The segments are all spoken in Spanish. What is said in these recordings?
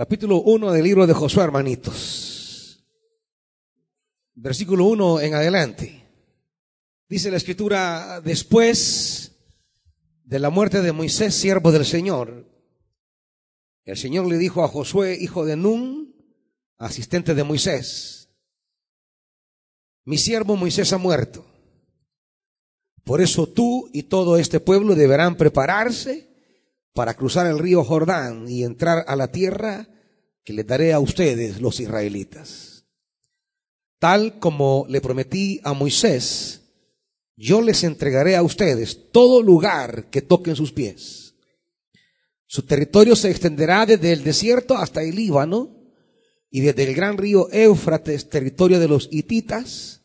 capítulo 1 del libro de Josué, hermanitos. Versículo 1 en adelante. Dice la escritura, después de la muerte de Moisés, siervo del Señor, el Señor le dijo a Josué, hijo de Nun, asistente de Moisés, mi siervo Moisés ha muerto. Por eso tú y todo este pueblo deberán prepararse para cruzar el río Jordán y entrar a la tierra que le daré a ustedes los israelitas. Tal como le prometí a Moisés, yo les entregaré a ustedes todo lugar que toquen sus pies. Su territorio se extenderá desde el desierto hasta el Líbano y desde el gran río Éufrates, territorio de los hititas,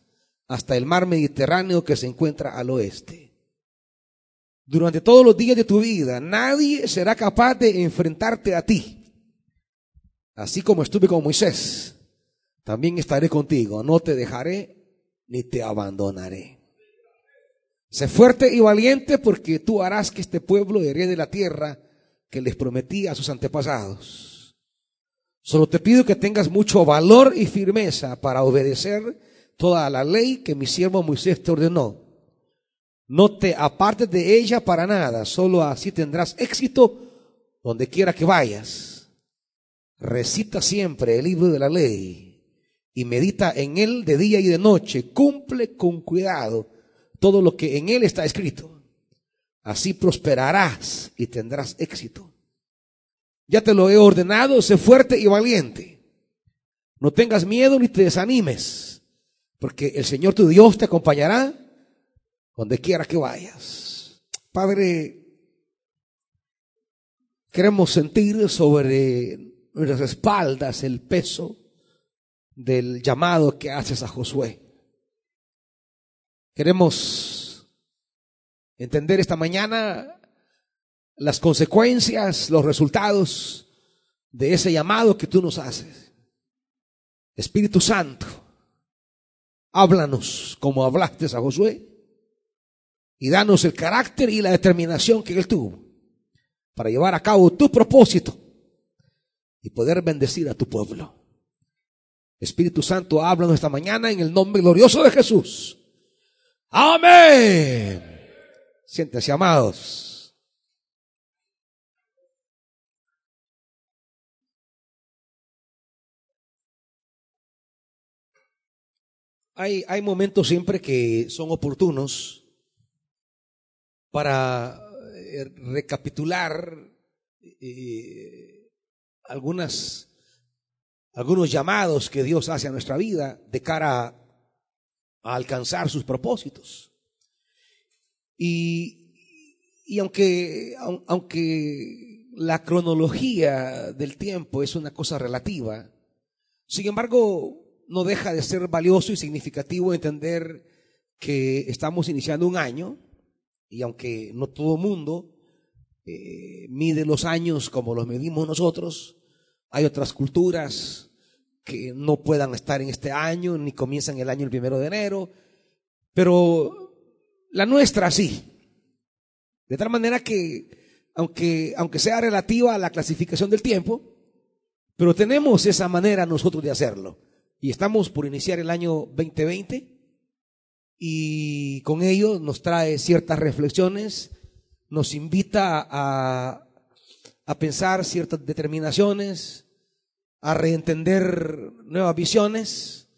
hasta el mar Mediterráneo que se encuentra al oeste durante todos los días de tu vida, nadie será capaz de enfrentarte a ti. Así como estuve con Moisés, también estaré contigo. No te dejaré ni te abandonaré. Sé fuerte y valiente porque tú harás que este pueblo herede la tierra que les prometí a sus antepasados. Solo te pido que tengas mucho valor y firmeza para obedecer toda la ley que mi siervo Moisés te ordenó no te apartes de ella para nada, solo así tendrás éxito donde quiera que vayas. Recita siempre el libro de la ley y medita en él de día y de noche. Cumple con cuidado todo lo que en él está escrito. Así prosperarás y tendrás éxito. Ya te lo he ordenado, sé fuerte y valiente. No tengas miedo ni te desanimes, porque el Señor tu Dios te acompañará donde quiera que vayas. Padre, queremos sentir sobre nuestras espaldas el peso del llamado que haces a Josué. Queremos entender esta mañana las consecuencias, los resultados de ese llamado que tú nos haces. Espíritu Santo, háblanos como hablaste a Josué y danos el carácter y la determinación que Él tuvo para llevar a cabo tu propósito y poder bendecir a tu pueblo. Espíritu Santo, háblanos esta mañana en el nombre glorioso de Jesús. Amén. Siéntese, amados. Hay, hay momentos siempre que son oportunos para eh, recapitular eh, algunas, algunos llamados que Dios hace a nuestra vida de cara a, alcanzar sus propósitos. Y, y aunque, aunque la cronología del tiempo es una cosa relativa, sin embargo, no deja de ser valioso y significativo entender que estamos iniciando un año y aunque no todo mundo eh, mide los años como los medimos nosotros, hay otras culturas que no puedan estar en este año, ni comienzan el año el primero de enero, pero la nuestra sí. De tal manera que, aunque, aunque sea relativa a la clasificación del tiempo, pero tenemos esa manera nosotros de hacerlo. Y estamos por iniciar el año 2020 y con ello nos trae ciertas reflexiones, nos invita a, a pensar ciertas determinaciones, a reentender nuevas visiones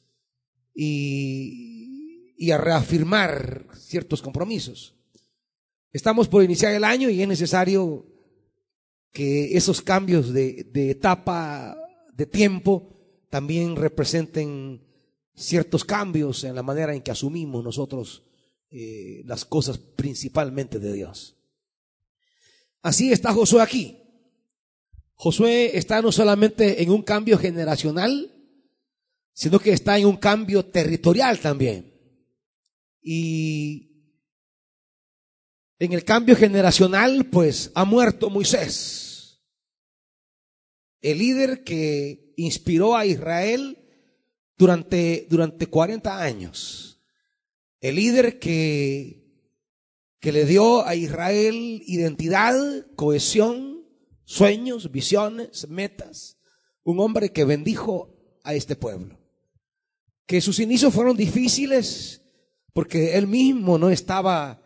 y, y a reafirmar ciertos compromisos. Estamos por iniciar el año y es necesario que esos cambios de, de etapa, de tiempo, también representen ciertos cambios en la manera en que asumimos nosotros eh, las cosas principalmente de Dios. Así está Josué aquí. Josué está no solamente en un cambio generacional, sino que está en un cambio territorial también. Y en el cambio generacional, pues ha muerto Moisés, el líder que inspiró a Israel durante, durante 40 años. El líder que, que le dio a Israel identidad, cohesión, sueños, visiones, metas, un hombre que bendijo a este pueblo. Que sus inicios fueron difíciles porque él mismo no estaba,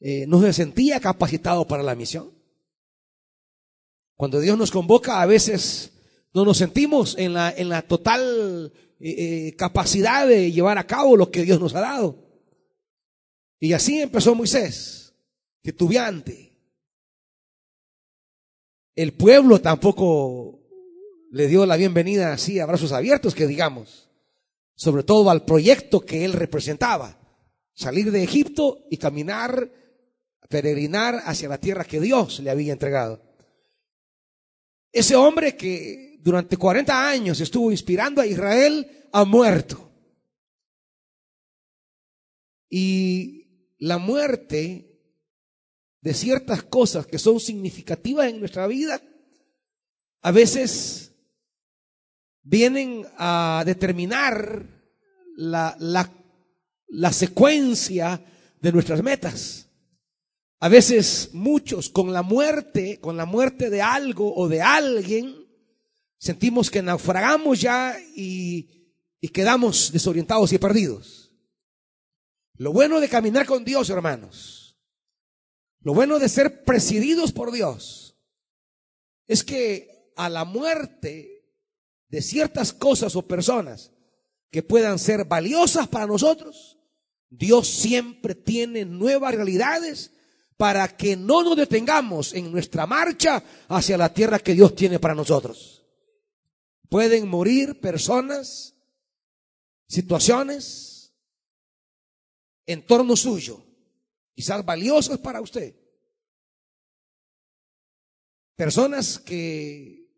eh, no se sentía capacitado para la misión. Cuando Dios nos convoca, a veces no nos sentimos en la, en la total eh, eh, capacidad de llevar a cabo lo que Dios nos ha dado. Y así empezó Moisés, titubeante. El pueblo tampoco le dio la bienvenida así a brazos abiertos, que digamos, sobre todo al proyecto que él representaba, salir de Egipto y caminar, peregrinar hacia la tierra que Dios le había entregado. Ese hombre que durante 40 años estuvo inspirando a Israel ha muerto. Y la muerte de ciertas cosas que son significativas en nuestra vida, a veces vienen a determinar la, la, la secuencia de nuestras metas. A veces muchos con la muerte, con la muerte de algo o de alguien, sentimos que naufragamos ya y, y quedamos desorientados y perdidos. Lo bueno de caminar con Dios, hermanos, lo bueno de ser presididos por Dios, es que a la muerte de ciertas cosas o personas que puedan ser valiosas para nosotros, Dios siempre tiene nuevas realidades para que no nos detengamos en nuestra marcha hacia la tierra que Dios tiene para nosotros. Pueden morir personas, situaciones, en torno suyo, quizás valiosas para usted. Personas que,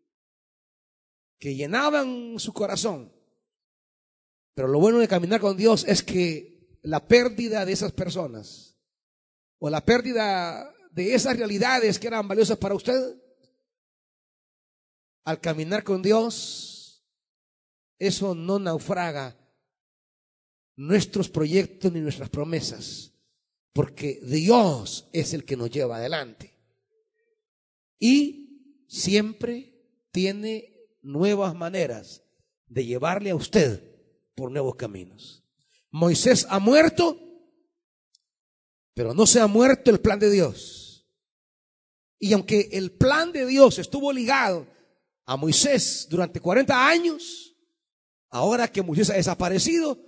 que llenaban su corazón. Pero lo bueno de caminar con Dios es que la pérdida de esas personas o la pérdida de esas realidades que eran valiosas para usted, al caminar con Dios, eso no naufraga nuestros proyectos ni nuestras promesas, porque Dios es el que nos lleva adelante. Y siempre tiene nuevas maneras de llevarle a usted por nuevos caminos. Moisés ha muerto pero no se ha muerto el plan de Dios. Y aunque el plan de Dios estuvo ligado a Moisés durante 40 años, ahora que Moisés ha desaparecido,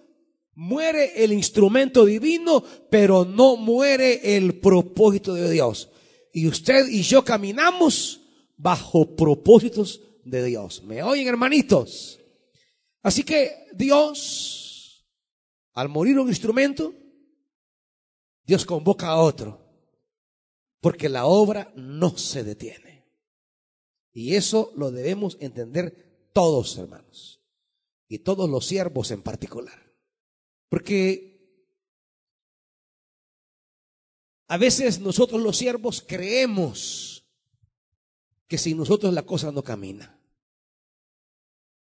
muere el instrumento divino, pero no muere el propósito de Dios. Y usted y yo caminamos bajo propósitos de Dios. ¿Me oyen, hermanitos? Así que Dios, al morir un instrumento, Dios convoca a otro, porque la obra no se detiene. Y eso lo debemos entender todos, hermanos, y todos los siervos en particular. Porque a veces nosotros los siervos creemos que sin nosotros la cosa no camina.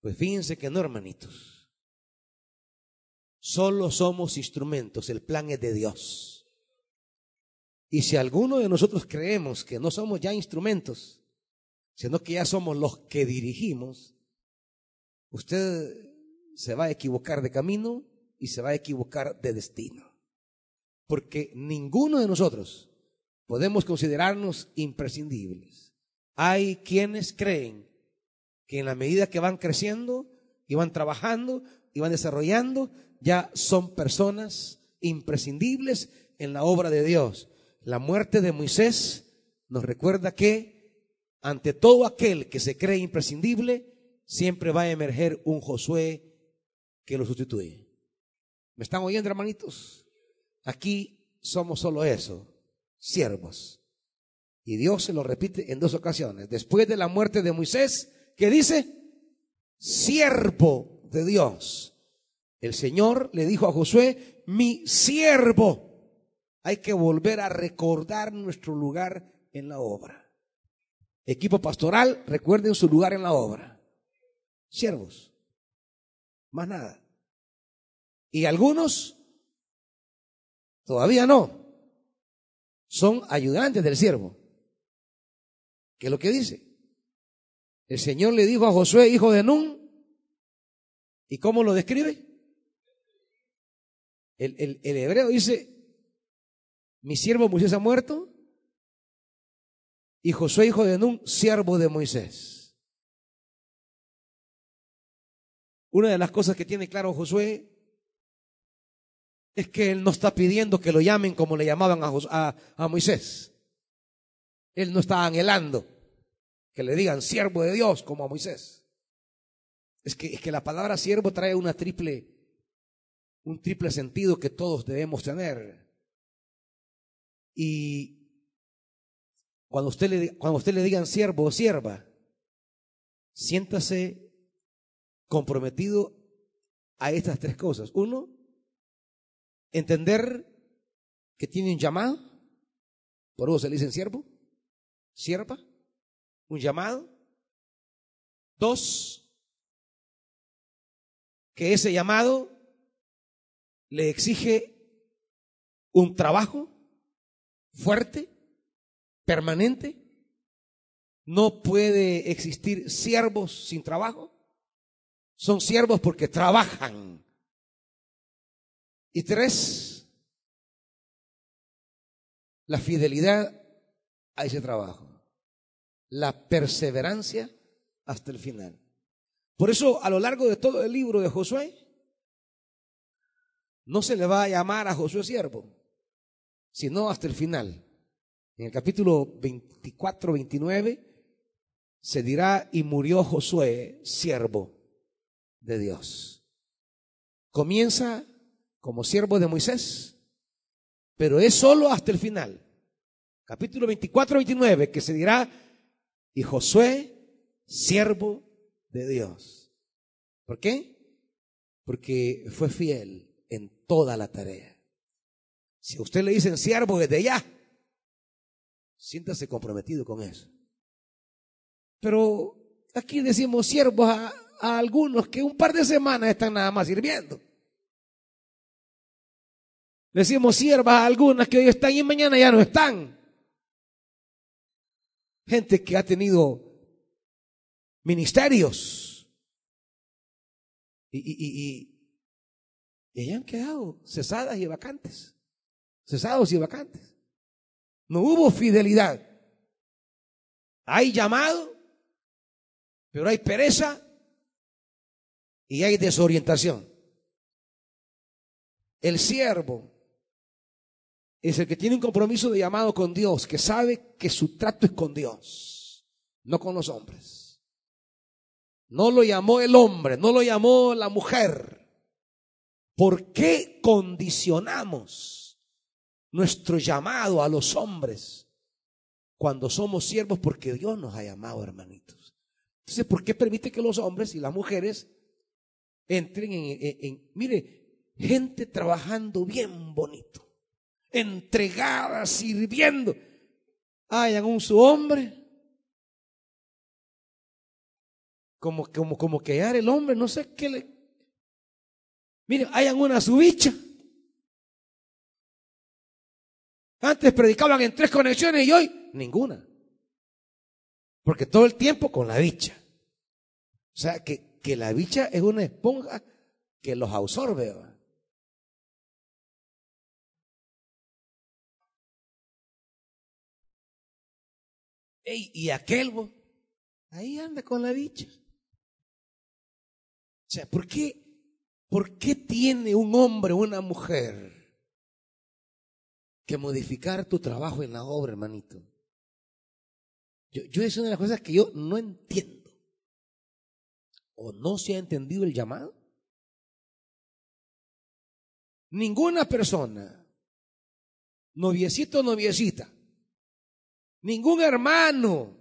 Pues fíjense que no, hermanitos. Solo somos instrumentos, el plan es de Dios. Y si alguno de nosotros creemos que no somos ya instrumentos, sino que ya somos los que dirigimos, usted se va a equivocar de camino y se va a equivocar de destino. Porque ninguno de nosotros podemos considerarnos imprescindibles. Hay quienes creen que en la medida que van creciendo y van trabajando y van desarrollando, ya son personas imprescindibles en la obra de Dios. La muerte de Moisés nos recuerda que ante todo aquel que se cree imprescindible, siempre va a emerger un Josué que lo sustituye. ¿Me están oyendo, hermanitos? Aquí somos solo eso, siervos. Y Dios se lo repite en dos ocasiones. Después de la muerte de Moisés, ¿qué dice? Siervo de Dios. El Señor le dijo a Josué, mi siervo hay que volver a recordar nuestro lugar en la obra. Equipo pastoral, recuerden su lugar en la obra. Siervos. Más nada. Y algunos todavía no. Son ayudantes del siervo. ¿Qué es lo que dice? El Señor le dijo a Josué, hijo de Nun, ¿y cómo lo describe? El, el hebreo dice, mi siervo Moisés ha muerto, y Josué, hijo de Nun, siervo de Moisés. Una de las cosas que tiene claro Josué es que él no está pidiendo que lo llamen como le llamaban a, a, Moisés. Él no está anhelando que le digan siervo de Dios como a Moisés. Es que, es que la palabra siervo trae una triple, un triple sentido que todos debemos tener. Y cuando usted le, cuando usted le digan siervo o sierva, siéntase comprometido a estas tres cosas. Uno, entender que tiene un llamado, por eso se le dice siervo, sierva, un llamado. Dos, que ese llamado le exige un trabajo fuerte, permanente. No puede existir siervos sin trabajo. Son siervos porque trabajan. Y tres, la fidelidad a ese trabajo. La perseverancia hasta el final. Por eso, a lo largo de todo el libro de Josué, no se le va a llamar a Josué siervo, sino hasta el final. En el capítulo 24, 29, se dirá, y murió Josué, siervo de Dios. Comienza como siervo de Moisés, pero es solo hasta el final. Capítulo 24, 29, que se dirá, y Josué, siervo de Dios. ¿Por qué? Porque fue fiel en toda la tarea. Si a usted le dicen siervo desde ya, siéntase comprometido con eso. Pero aquí decimos siervos a, algunos que un par de semanas están nada más sirviendo. Decimos siervas a algunas que hoy están y mañana ya no están. Gente que ha tenido ministerios y, y, y, han quedado cesadas y vacantes. Cesados y vacantes. No hubo fidelidad. Hay llamado, pero hay pereza y hay desorientación. El siervo es el que tiene un compromiso de llamado con Dios, que sabe que su trato es con Dios, no con los hombres. No lo llamó el hombre, no lo llamó la mujer. ¿Por qué condicionamos nuestro llamado a los hombres cuando somos siervos? Porque Dios nos ha llamado, hermanitos. Entonces, ¿por qué permite que los hombres y las mujeres entren en, mire, gente trabajando bien bonito? entregada, sirviendo. Hayan un su hombre. Como, como, como el hombre, no sé qué le. Miren, hayan una su Antes predicaban en tres conexiones y hoy ninguna. Porque todo el tiempo con la bicha. O sea, que, que la bicha es una esponja que los absorbe. y aquel, ahí anda con la bicha. O sea, ¿por qué, ¿por qué tiene un hombre o una mujer que modificar tu trabajo en la obra, hermanito? Yo, yo es una de las cosas que yo no entiendo. ¿O no se ha entendido el llamado? Ninguna persona, noviecito o noviecita, Ningún hermano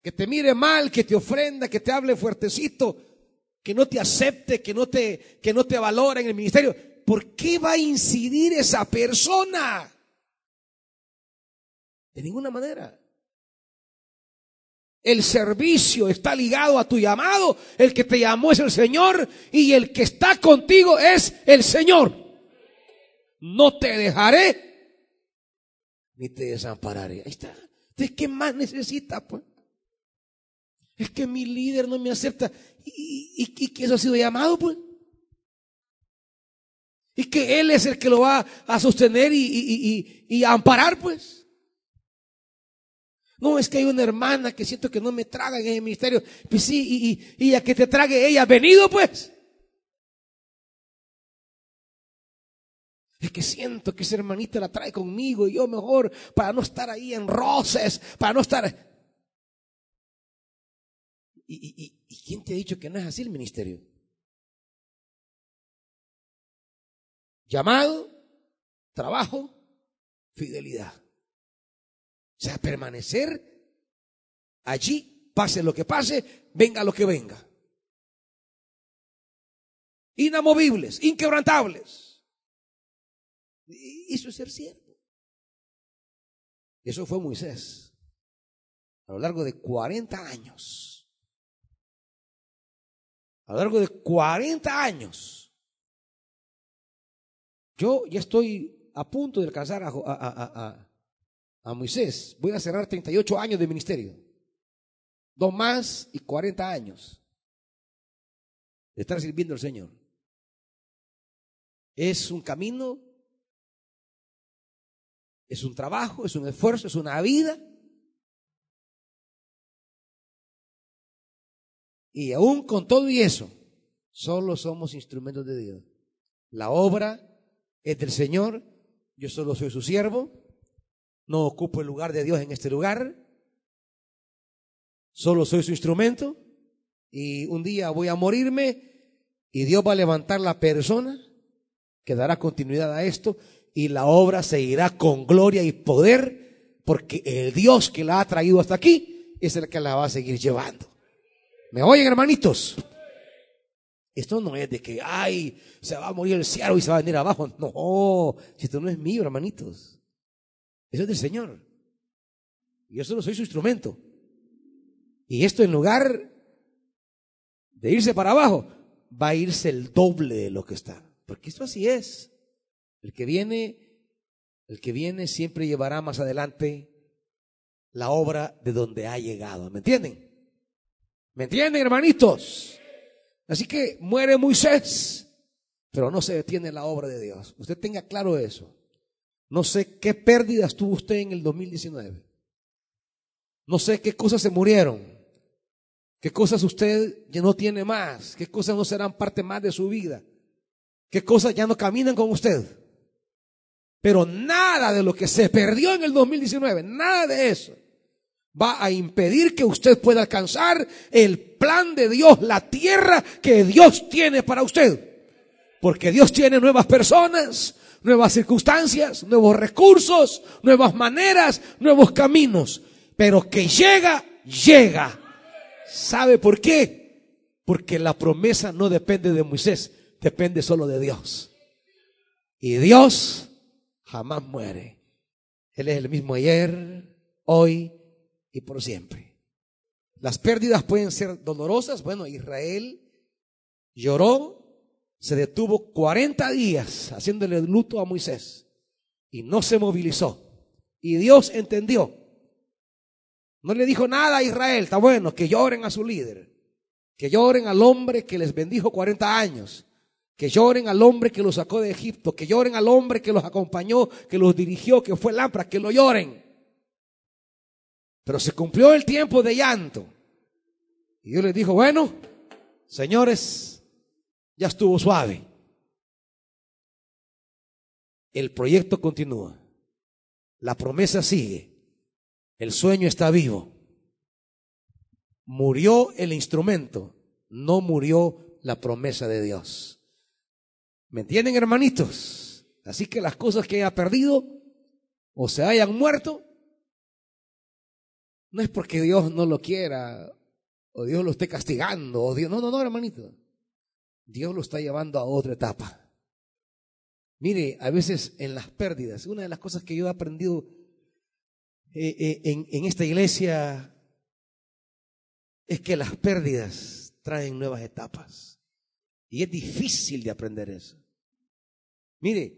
que te mire mal, que te ofrenda, que te hable fuertecito, que no te acepte, que no te, que no te valora en el ministerio. ¿Por qué va a incidir esa persona? De ninguna manera. El servicio está ligado a tu llamado. El que te llamó es el Señor y el que está contigo es el Señor. No te dejaré ni te desampararé. Ahí está. ¿De qué más necesita? Pues? Es que mi líder no me acepta. ¿Y, que eso ha sido llamado, pues? Y que Él es el que lo va a sostener y, y a amparar, pues. No, es que hay una hermana que siento que no me traga en el ministerio. Pues sí, y, y, a que te trague ella, venido pues. Es que siento que esa hermanita la trae conmigo y yo mejor para no estar ahí en roces, para no estar... ¿Y, y quién te ha dicho que no es así el ministerio? Llamado, trabajo, fidelidad. O sea, permanecer allí, pase lo que pase, venga lo que venga. Inamovibles, inquebrantables. Eso es ser siervo. Eso fue Moisés. A lo largo de 40 años. A lo largo de 40 años. Yo ya estoy a punto de alcanzar a, a, a Moisés, voy a cerrar 38 años de ministerio. Dos más y 40 años de estar sirviendo al Señor. Es un camino, es un trabajo, es un esfuerzo, es una vida. Y aún con todo y eso, solo somos instrumentos de Dios. La obra es del Señor, yo solo soy su siervo no ocupo el lugar de Dios en este lugar. Solo soy su instrumento. Y un día voy a morirme y Dios va a levantar la persona que dará continuidad a esto y la obra seguirá con gloria y poder porque el Dios que la ha traído hasta aquí es el que la va a seguir llevando. ¿Me oyen, hermanitos? Esto no es de que, ay, se va a morir el cielo y se va a venir abajo. No, esto no es mío, hermanitos. Eso es del Señor. Y yo solo soy su instrumento. Y esto en lugar de irse para abajo, va a irse el doble de lo que está. Porque esto así es. El que viene, el que viene siempre llevará más adelante la obra de donde ha llegado. ¿Me entienden? ¿Me entienden, hermanitos? Así que muere Moisés, pero no se detiene la obra de Dios. Usted tenga claro eso. No sé qué pérdidas tuvo usted en el 2019. No sé qué cosas se murieron. ¿Qué cosas usted ya no tiene más? ¿Qué cosas no serán parte más de su vida? ¿Qué cosas ya no caminan con usted? Pero nada de lo que se perdió en el 2019, nada de eso, va a impedir que usted pueda alcanzar el plan de Dios, la tierra que Dios tiene para usted. Porque Dios tiene nuevas personas, nuevas circunstancias, nuevos recursos, nuevas maneras, nuevos caminos. Pero que llega, llega. ¿Sabe por qué? Porque la promesa no depende de Moisés, depende solo de Dios. Y Dios jamás muere. Él es el mismo ayer, hoy y por siempre. Las pérdidas pueden ser dolorosas. Bueno, Israel lloró se detuvo 40 días haciéndole luto a Moisés y no se movilizó. Y Dios entendió. No le dijo nada a Israel, está bueno, que lloren a su líder, que lloren al hombre que les bendijo 40 años, que lloren al hombre que los sacó de Egipto, que lloren al hombre que los acompañó, que los dirigió, que fue lámpara, que lo lloren. Pero se cumplió el tiempo de llanto. Y Dios les dijo, bueno, señores, ya estuvo suave. El proyecto continúa. La promesa sigue. El sueño está vivo. Murió el instrumento, no murió la promesa de Dios. ¿Me entienden, hermanitos? Así que las cosas que haya perdido o se hayan muerto, no es porque Dios no lo quiera o Dios lo esté castigando o Dios, no, no, no, hermanito. Dios lo está llevando a otra etapa. Mire, a veces en las pérdidas, una de las cosas que yo he aprendido eh, eh, en, en esta iglesia es que las pérdidas traen nuevas etapas. Y es difícil de aprender eso. Mire,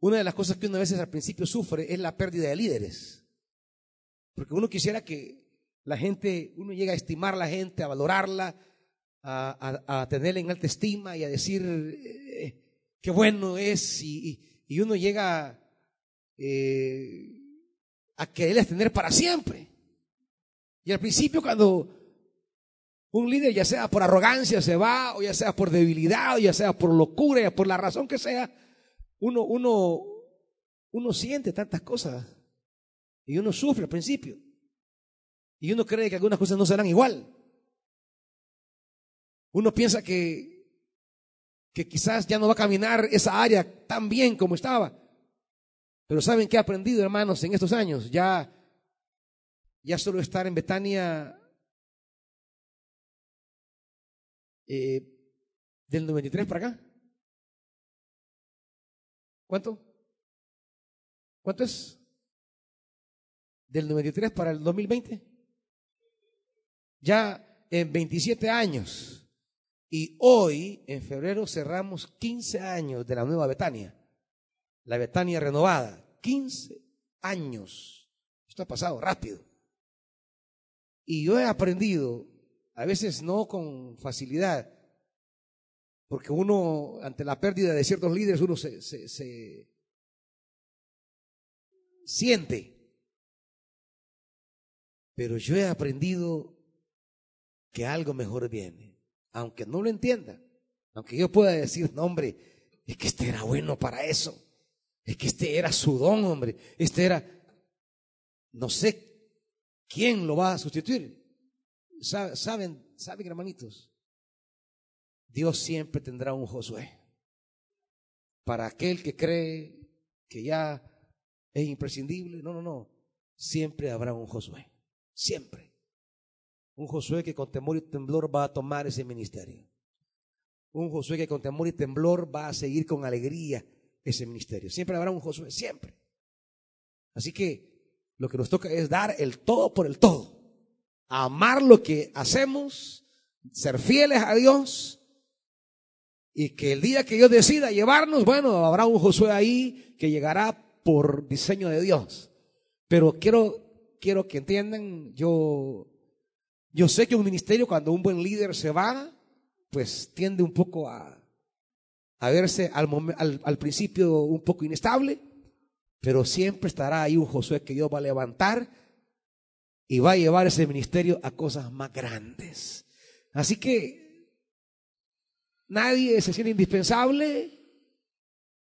una de las cosas que uno a veces al principio sufre es la pérdida de líderes. Porque uno quisiera que la gente, uno llega a estimar a la gente, a valorarla, a, tenerla en alta estima y a decir eh, qué bueno es y, uno llega eh, a quererles tener para siempre. Y al principio cuando un líder, ya sea por arrogancia, se va, o ya sea por debilidad, o ya sea por locura, ya por la razón que sea, uno, uno, uno siente tantas cosas y uno sufre al principio. Y uno cree que algunas cosas no serán igual. Uno piensa que, que quizás ya no va a caminar esa área tan bien como estaba. Pero ¿saben qué he aprendido, hermanos, en estos años? Ya, ya solo estar en Betania eh, del 93 para acá. ¿Cuánto? ¿Cuánto es? Del 93 para el 2020. Ya en 27 años. Y hoy, en febrero, cerramos 15 años de la nueva Betania. La Betania renovada. 15 años. Esto ha pasado rápido. Y yo he aprendido, a veces no con facilidad, porque uno, ante la pérdida de ciertos líderes, uno se, siente. Pero yo he aprendido que algo mejor viene aunque no lo entienda, aunque yo pueda decir, no, hombre, es que este era bueno para eso, es que este era su don, hombre, este era, no sé quién lo va a sustituir. Saben, saben, hermanitos, Dios siempre tendrá un Josué. Para aquel que cree que ya es imprescindible, no, no, no, siempre habrá un Josué, siempre un Josué que con temor y temblor va a tomar ese ministerio. Un Josué que con temor y temblor va a seguir con alegría ese ministerio. Siempre habrá un Josué, siempre. Así que lo que nos toca es dar el todo por el todo. Amar lo que hacemos, ser fieles a Dios y que el día que Dios decida llevarnos, bueno, habrá un Josué ahí que llegará por diseño de Dios. Pero quiero, quiero que entiendan, yo yo sé que un ministerio, cuando un buen líder se va, pues tiende un poco a, a verse al, al, al, principio un poco inestable, pero siempre estará ahí un Josué que Dios va a levantar y va a llevar ese ministerio a cosas más grandes. Así que nadie se siente indispensable,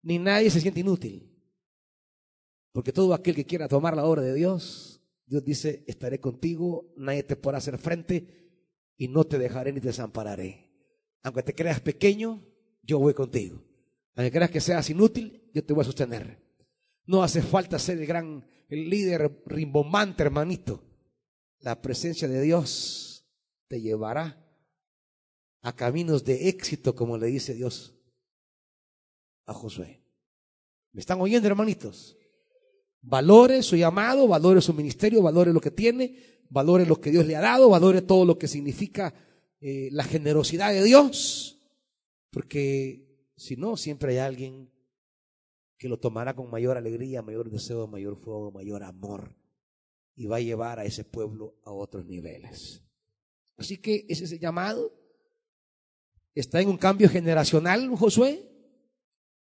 ni nadie se siente inútil. Porque todo aquel que quiera tomar la obra de Dios Dios dice, estaré contigo, nadie te podrá hacer frente y no te dejaré ni te desampararé. Aunque te creas pequeño, yo voy contigo. Aunque creas que seas inútil, yo te voy a sostener. No hace falta ser el gran el líder rimbombante, hermanito. La presencia de Dios te llevará a caminos de éxito, como le dice Dios a Josué. ¿Me están oyendo, hermanitos? Valore su llamado, valore su ministerio, valore lo que tiene, valore lo que Dios le ha dado, valore todo lo que significa eh, la generosidad de Dios, porque si no, siempre hay alguien que lo tomará con mayor alegría, mayor deseo, mayor fuego, mayor amor, y va a llevar a ese pueblo a otros niveles. Así que ese es el llamado. Está en un cambio generacional, Josué.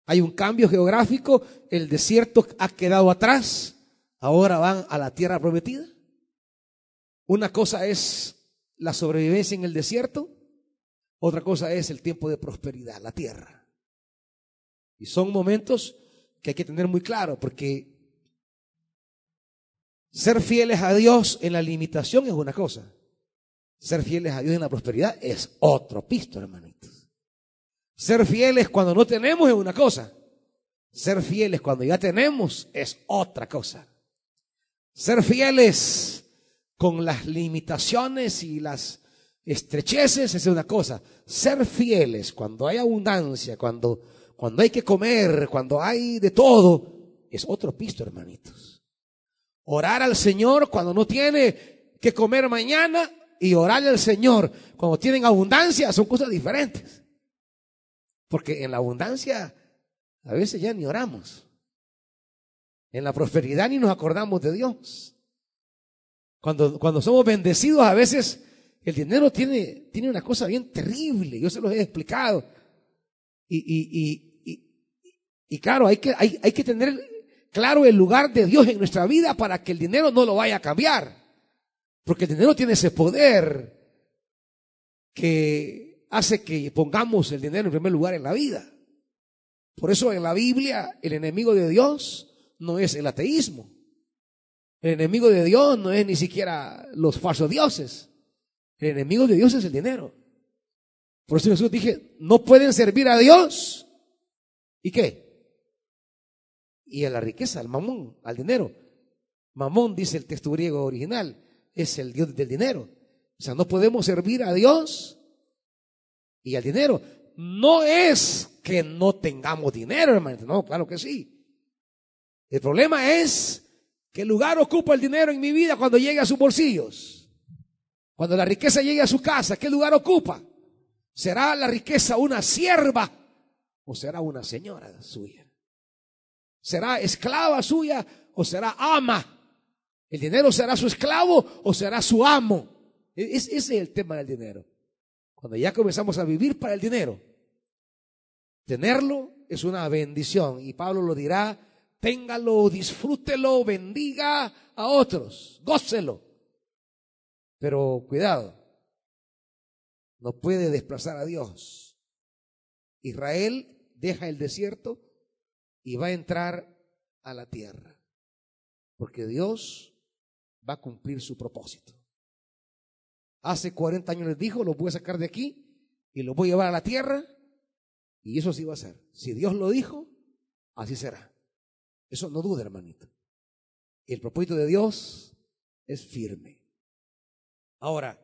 Hay un cambio geográfico, el desierto ha quedado atrás, ahora van a la tierra prometida. Una cosa es la sobrevivencia en el desierto, otra cosa es el tiempo de prosperidad, la tierra. Y son momentos que hay que tener muy claro, porque ser fieles a Dios en la limitación es una cosa, ser fieles a Dios en la prosperidad es otro pisto, hermanitos. Ser fieles cuando no tenemos es una cosa. Ser fieles cuando ya tenemos es otra cosa. Ser fieles con las limitaciones y las estrecheces es una cosa. Ser fieles cuando hay abundancia, cuando, cuando hay que comer, cuando hay de todo, es otro pisto, hermanitos. Orar al Señor cuando no tiene que comer mañana y orar al Señor cuando tienen abundancia son cosas diferentes. Porque en la abundancia a veces ya ni oramos. En la prosperidad ni nos acordamos de Dios. Cuando, cuando somos bendecidos, a veces el dinero tiene, tiene una cosa bien terrible. Yo se los he explicado. Y, y, y, y, claro, hay que, hay, hay que tener claro el lugar de Dios en nuestra vida para que el dinero no lo vaya a cambiar. Porque el dinero tiene ese poder que hace que pongamos el dinero en primer lugar en la vida. Por eso en la Biblia el enemigo de Dios no es el ateísmo. El enemigo de Dios no es ni siquiera los falsos dioses. El enemigo de Dios es el dinero. Por eso Jesús dije, no pueden servir a Dios. ¿Y qué? Y a la riqueza, al mamón, al dinero. Mamón, dice el texto griego original, es el Dios del dinero. O sea, no podemos servir a Dios y al dinero. No es que no tengamos dinero, hermano. No, claro que sí. El problema es qué lugar ocupa el dinero en mi vida cuando llegue a sus bolsillos. Cuando la riqueza llegue a su casa, ¿qué lugar ocupa? ¿Será la riqueza una sierva o será una señora suya? ¿Será esclava suya o será ama? ¿El dinero será su esclavo o será su amo? ese es el tema del dinero. Cuando ya comenzamos a vivir para el dinero, tenerlo es una bendición. Y Pablo lo dirá, téngalo, disfrútelo, bendiga a otros, gócelo. Pero cuidado, no puede desplazar a Dios. Israel deja el desierto y va a entrar a la tierra, porque Dios va a cumplir su propósito. Hace 40 años les dijo, lo voy a sacar de aquí y lo voy a llevar a la tierra. Y eso sí va a ser. Si Dios lo dijo, así será. Eso no duda, hermanito. El propósito de Dios es firme. Ahora,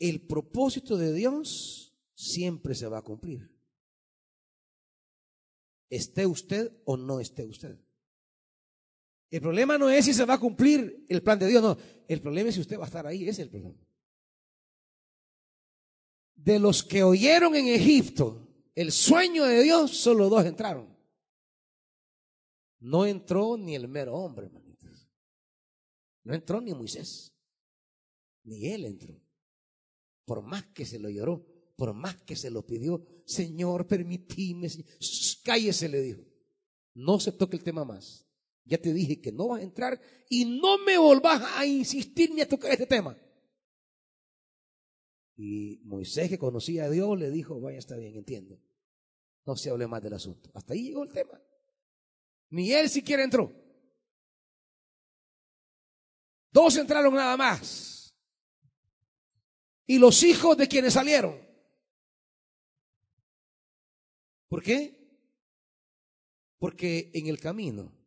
el propósito de Dios siempre se va a cumplir. Esté usted o no esté usted. El problema no es si se va a cumplir el plan de Dios, no. El problema es si usted va a estar ahí, ese es el problema. De los que oyeron en Egipto el sueño de Dios, solo dos entraron. No entró ni el mero hombre, hermanitos. No entró ni Moisés. Ni él entró. Por más que se lo lloró, por más que se lo pidió, Señor, permitime, cállese, le dijo. No se toque el tema más. Ya te dije que no vas a entrar y no me volvás a insistir ni a tocar este tema. Y Moisés, que conocía a Dios, le dijo, vaya, está bien, entiendo. No se hable más del asunto. Hasta ahí llegó el tema. Ni él siquiera entró. Dos entraron nada más. Y los hijos de quienes salieron. ¿Por qué? Porque en el camino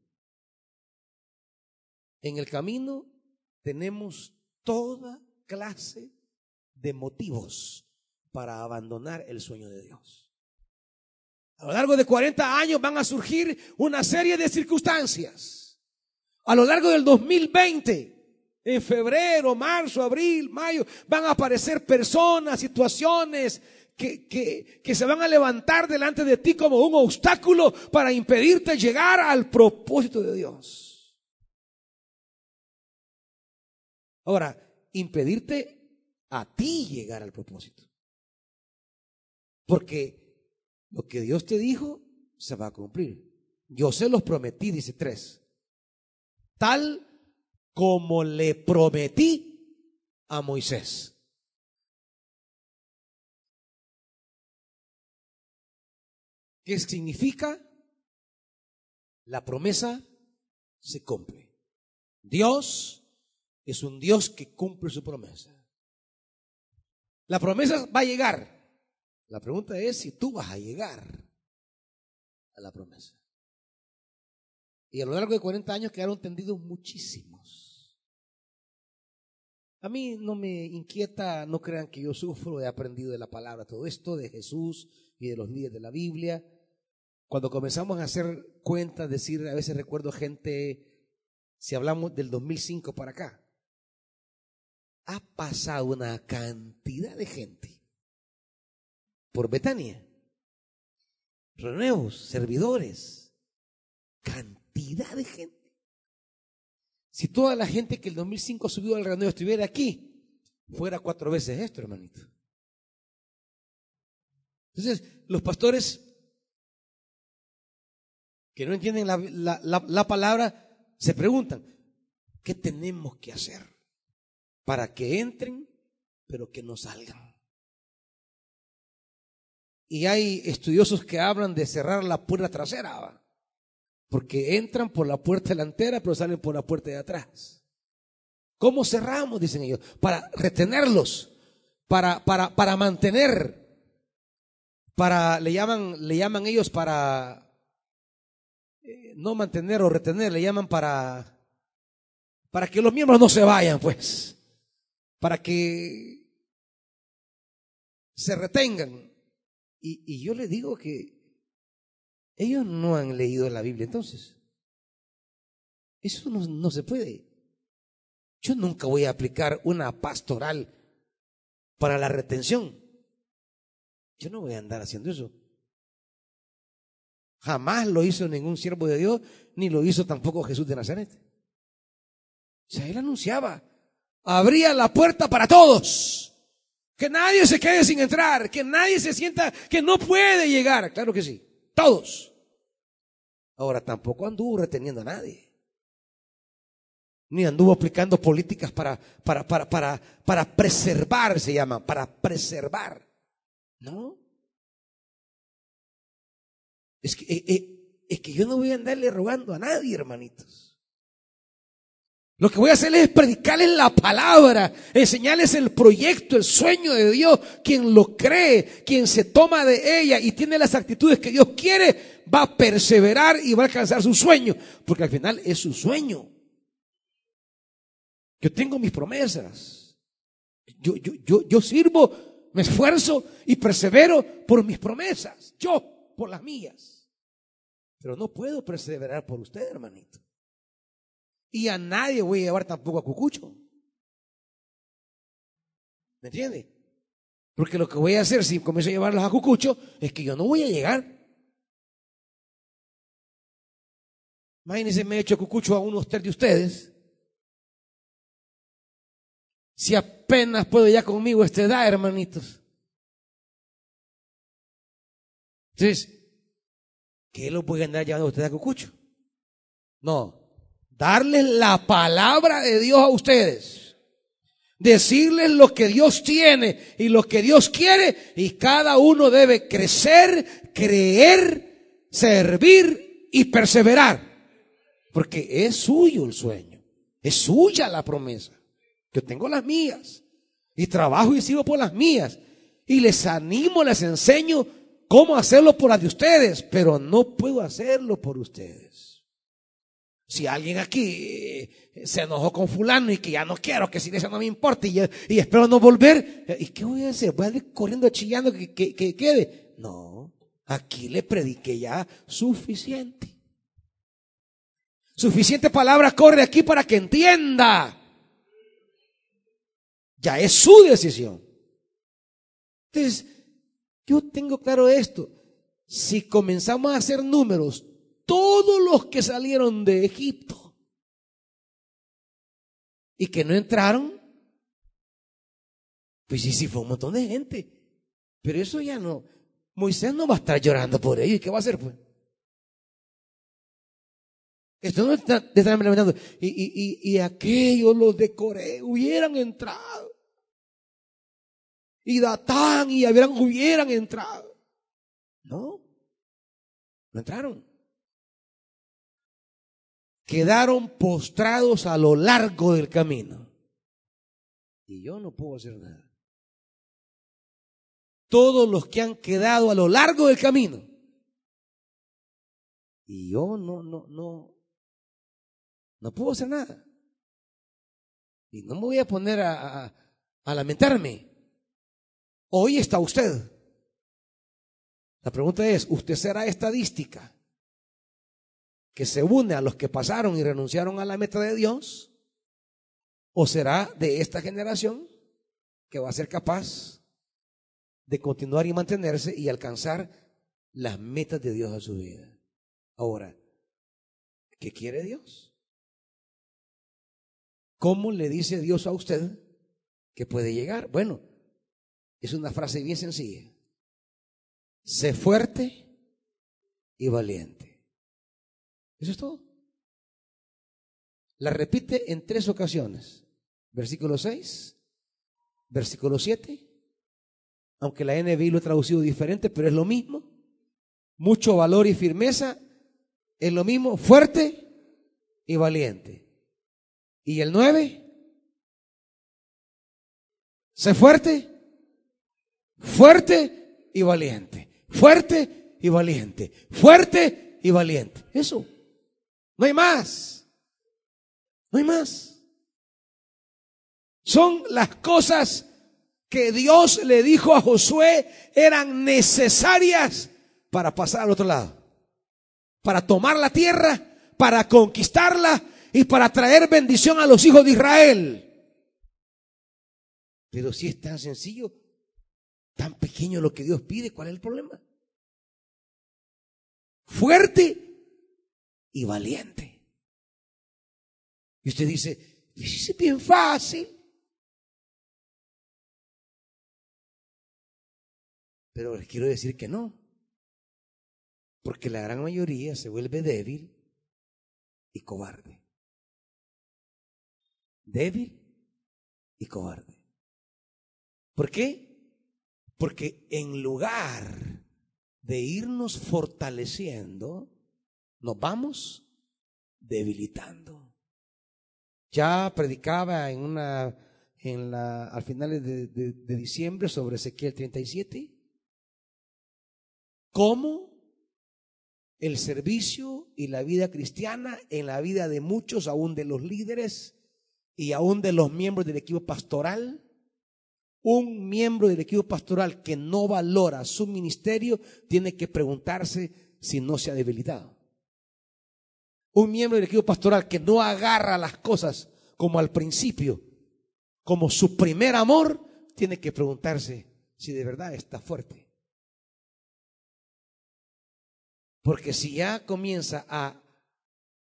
en el camino tenemos toda clase de motivos para abandonar el sueño de Dios. A lo largo de 40 años van a surgir una serie de circunstancias. A lo largo del 2020, en febrero, marzo, abril, mayo, van a aparecer personas, situaciones que, que, que, se van a levantar delante de ti como un obstáculo para impedirte llegar al propósito de Dios. Ahora, impedirte a ti llegar al propósito. Porque lo que Dios te dijo se va a cumplir. Yo se los prometí, dice tres. Tal como le prometí a Moisés. ¿Qué significa? La promesa se cumple. Dios es un Dios que cumple su promesa. La promesa va a llegar. La pregunta es si tú vas a llegar a la promesa. Y a lo largo de 40 años quedaron tendidos muchísimos. A mí no me inquieta, no crean que yo sufro, he aprendido de la palabra todo esto, de Jesús y de los líderes de la Biblia. Cuando comenzamos a hacer cuentas, decir, a veces recuerdo gente, si hablamos del 2005 para acá, ha pasado una cantidad de gente por Betania. Renuevos, servidores, cantidad de gente. Si toda la gente que el 2005 subió al granero estuviera aquí, fuera cuatro veces esto, hermanito. Entonces, los pastores que no entienden la, la, palabra se preguntan, ¿qué tenemos que hacer para que entren, pero que no salgan? Y hay estudiosos que hablan de cerrar la puerta trasera, porque entran por la puerta delantera, pero salen por la puerta de atrás. ¿Cómo cerramos? Dicen ellos, para retenerlos, para, para, para mantener para, le llaman, le llaman ellos para eh, no mantener o retener, le llaman para, para que los miembros no se vayan, pues, para que se retengan. Y, yo le digo que ellos no han leído la Biblia entonces. Eso no, no se puede. Yo nunca voy a aplicar una pastoral para la retención. Yo no voy a andar haciendo eso. Jamás lo hizo ningún siervo de Dios, ni lo hizo tampoco Jesús de Nazaret. O sea, él anunciaba, abría la puerta para todos. Que nadie se quede sin entrar, que nadie se sienta que no puede llegar. Claro que sí, todos. Ahora tampoco anduvo reteniendo a nadie. Ni anduvo aplicando políticas para, para, para, para, para preservar, se llama, para preservar. No. Es que, eh, eh, es que yo no voy a andarle rogando a nadie, hermanitos. Lo que voy a hacer es predicarles la palabra, enseñarles el proyecto, el sueño de Dios. Quien lo cree, quien se toma de ella y tiene las actitudes que Dios quiere, va a perseverar y va a alcanzar su sueño, porque al final es su sueño. Yo tengo mis promesas. Yo, yo, yo, yo sirvo me esfuerzo y persevero por mis promesas, yo por las mías. Pero no puedo perseverar por usted, hermanito. Y a nadie voy a llevar tampoco a Cucucho. ¿Me entiende? Porque lo que voy a hacer si comienzo a llevarlos a Cucucho es que yo no voy a llegar. Imagínense, me he hecho Cucucho a uno de ustedes. Si apenas puedo ya conmigo esta edad, hermanitos. Entonces, ¿qué lo puede andar llevando usted a Cucucho? No, darles la palabra de Dios a ustedes. Decirles lo que Dios tiene y lo que Dios quiere y cada uno debe crecer, creer, servir y perseverar. Porque es suyo el sueño, es suya la promesa. Yo tengo las mías. Y trabajo y sigo por las mías. Y les animo, les enseño cómo hacerlo por las de ustedes, pero no puedo hacerlo por ustedes. Si alguien aquí eh, se enojó con fulano y que ya no quiero, que si eso no me importa y, y, espero no volver, ¿y qué voy a hacer? ¿Voy a ir corriendo chillando que, que, que quede? No, aquí le prediqué ya suficiente. Suficiente palabra corre aquí para que entienda. Ya es su decisión. Entonces, yo tengo claro esto. Si comenzamos a hacer números, todos los que salieron de Egipto y que no entraron, pues sí, sí, fue un montón de gente. Pero eso ya no. Moisés no va a estar llorando por ellos. ¿Y qué va a hacer, pues? Esto no está, está y, y, y, y aquellos, los de Corea, hubieran entrado y Datán y Abraham hubieran entrado. No, no entraron. Quedaron postrados a lo largo del camino. Y yo no puedo hacer nada. Todos los que han quedado a lo largo del camino. Y yo no, no, no, no puedo hacer nada. Y no me voy a poner a, a, a lamentarme. Hoy está usted. La pregunta es, ¿usted será estadística que se une a los que pasaron y renunciaron a la meta de Dios? ¿O será de esta generación que va a ser capaz de continuar y mantenerse y alcanzar las metas de Dios a su vida? Ahora, ¿qué quiere Dios? ¿Cómo le dice Dios a usted que puede llegar? Bueno, es una frase bien sencilla. Sé fuerte y valiente. Eso es todo. La repite en tres ocasiones. Versículo 6, versículo 7, aunque la NBI lo ha traducido diferente, pero es lo mismo. Mucho valor y firmeza es lo mismo, fuerte y valiente. ¿Y el 9? Sé fuerte, fuerte y valiente. Fuerte y valiente. Fuerte y valiente. Eso. No hay más. No hay más. Son las cosas que Dios le dijo a Josué eran necesarias para pasar al otro lado. Para tomar la tierra, para conquistarla y para traer bendición a los hijos de Israel. Pero si es tan sencillo, tan pequeño lo que Dios pide, ¿cuál es el problema? Fuerte y valiente. Y usted dice, es bien fácil. Pero les quiero decir que no. Porque la gran mayoría se vuelve débil y cobarde. Débil y cobarde. ¿Por qué? Porque en lugar de irnos fortaleciendo, nos vamos debilitando. Ya predicaba en una, en la, al finales de, de diciembre sobre Ezequiel 37, cómo el servicio y la vida cristiana en la vida de muchos, aún de los líderes y aún de los miembros del equipo pastoral, un miembro del equipo pastoral que no valora su ministerio tiene que preguntarse si no se ha debilitado. Un miembro del equipo pastoral que no agarra las cosas como al principio, como su primer amor, tiene que preguntarse si de verdad está fuerte. Porque si ya comienza a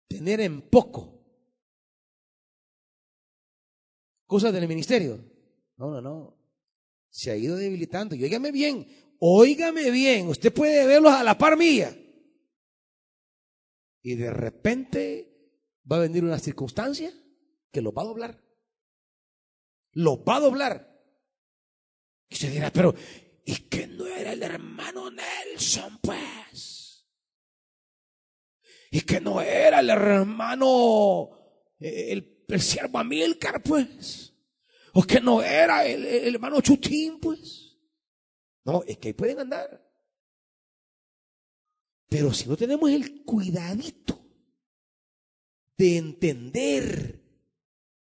tener en poco cosas del ministerio, no, no, no, se ha ido debilitando. Y óigame bien, óigame bien, usted puede verlos a la par mía. Y de repente va a venir una circunstancia que los va a doblar. Los va a doblar. Y se dirá, pero ¿y que no era el hermano Nelson, pues? ¿Y que no era el hermano, eh, el, el siervo Amilcar, pues? ¿O que no era el, hermano Chutín, pues? No, es que ahí pueden andar. Pero si no tenemos el cuidadito de entender